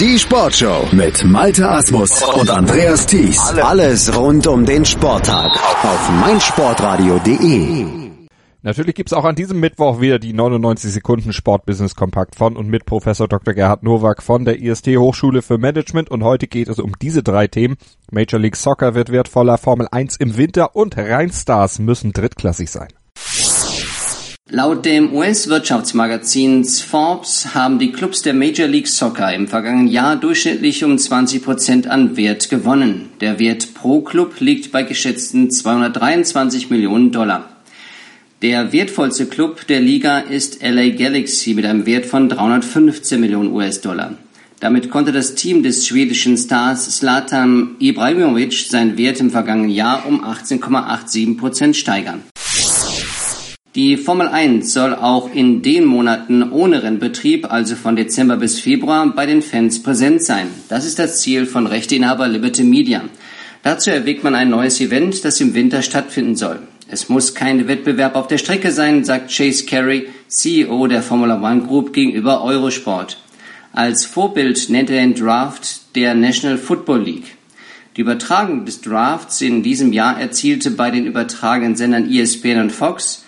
Die Sportshow mit Malte Asmus und Andreas Thies. Alles rund um den Sporttag auf meinsportradio.de. Natürlich gibt's auch an diesem Mittwoch wieder die 99 Sekunden Sportbusiness Kompakt von und mit Professor Dr. Gerhard Nowak von der IST Hochschule für Management und heute geht es um diese drei Themen. Major League Soccer wird wertvoller, Formel 1 im Winter und Rheinstars müssen drittklassig sein. Laut dem US-Wirtschaftsmagazin Forbes haben die Clubs der Major League Soccer im vergangenen Jahr durchschnittlich um 20 Prozent an Wert gewonnen. Der Wert pro Club liegt bei geschätzten 223 Millionen Dollar. Der wertvollste Club der Liga ist LA Galaxy mit einem Wert von 315 Millionen US-Dollar. Damit konnte das Team des schwedischen Stars Zlatan Ibrahimovic seinen Wert im vergangenen Jahr um 18,87 Prozent steigern. Die Formel 1 soll auch in den Monaten ohne Rennbetrieb, also von Dezember bis Februar, bei den Fans präsent sein. Das ist das Ziel von Rechteinhaber Liberty Media. Dazu erwägt man ein neues Event, das im Winter stattfinden soll. Es muss kein Wettbewerb auf der Strecke sein, sagt Chase Carey, CEO der Formula One Group gegenüber Eurosport. Als Vorbild nennt er den Draft der National Football League. Die Übertragung des Drafts in diesem Jahr erzielte bei den übertragenen Sendern ESPN und Fox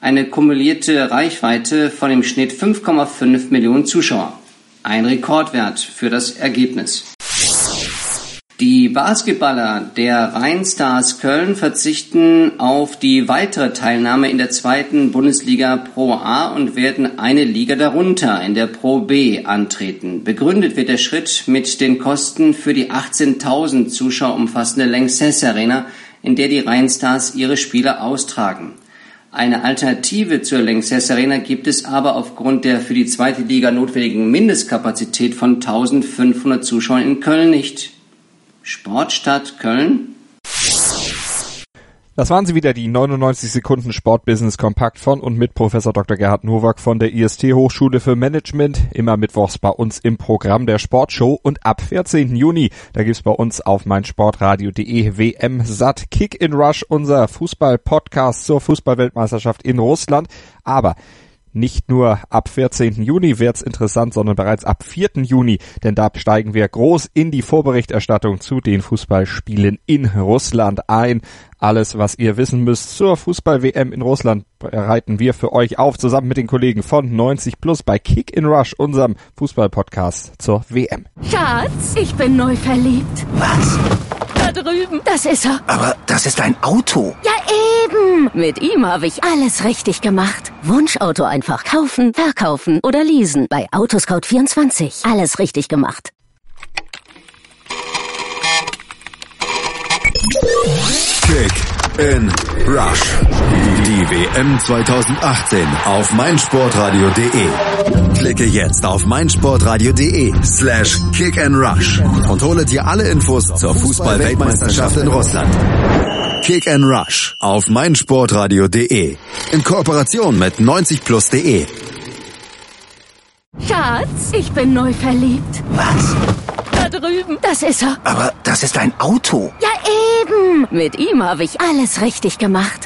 eine kumulierte Reichweite von im Schnitt 5,5 Millionen Zuschauer. Ein Rekordwert für das Ergebnis. Die Basketballer der Rheinstars Köln verzichten auf die weitere Teilnahme in der zweiten Bundesliga Pro A und werden eine Liga darunter in der Pro B antreten. Begründet wird der Schritt mit den Kosten für die 18.000 Zuschauer umfassende Lanxess Arena, in der die Rheinstars ihre Spiele austragen. Eine Alternative zur Lanxess Arena gibt es aber aufgrund der für die zweite Liga notwendigen Mindestkapazität von 1500 Zuschauern in Köln nicht. Sportstadt Köln das waren sie wieder, die 99 Sekunden Sportbusiness Kompakt von und mit Professor Dr. Gerhard Nowak von der IST Hochschule für Management. Immer mittwochs bei uns im Programm der Sportshow und ab 14. Juni, da gibt's bei uns auf meinsportradio.de WM Satt Kick in Rush, unser Fußball-Podcast zur Fußballweltmeisterschaft in Russland. Aber nicht nur ab 14. Juni wird's interessant, sondern bereits ab 4. Juni, denn da steigen wir groß in die Vorberichterstattung zu den Fußballspielen in Russland ein. Alles, was ihr wissen müsst zur Fußball-WM in Russland, bereiten wir für euch auf, zusammen mit den Kollegen von 90 Plus bei Kick in Rush, unserem Fußball-Podcast zur WM. Schatz, ich bin neu verliebt. Was? Da drüben. Das ist er. Aber das ist ein Auto. Ja, eben. Mit ihm habe ich alles richtig gemacht. Wunschauto einfach kaufen, verkaufen oder leasen. Bei Autoscout24. Alles richtig gemacht. Kick in Rush. Die WM 2018 auf meinsportradio.de. Klicke jetzt auf meinsportradio.de slash kick and rush und hole dir alle Infos zur Fußball-Weltmeisterschaft in Russland. Kick and Rush auf meinsportradio.de. In Kooperation mit 90plus.de. Schatz, ich bin neu verliebt. Was? Da drüben. Das ist er. Aber das ist ein Auto. Ja, eben. Mit ihm habe ich alles richtig gemacht.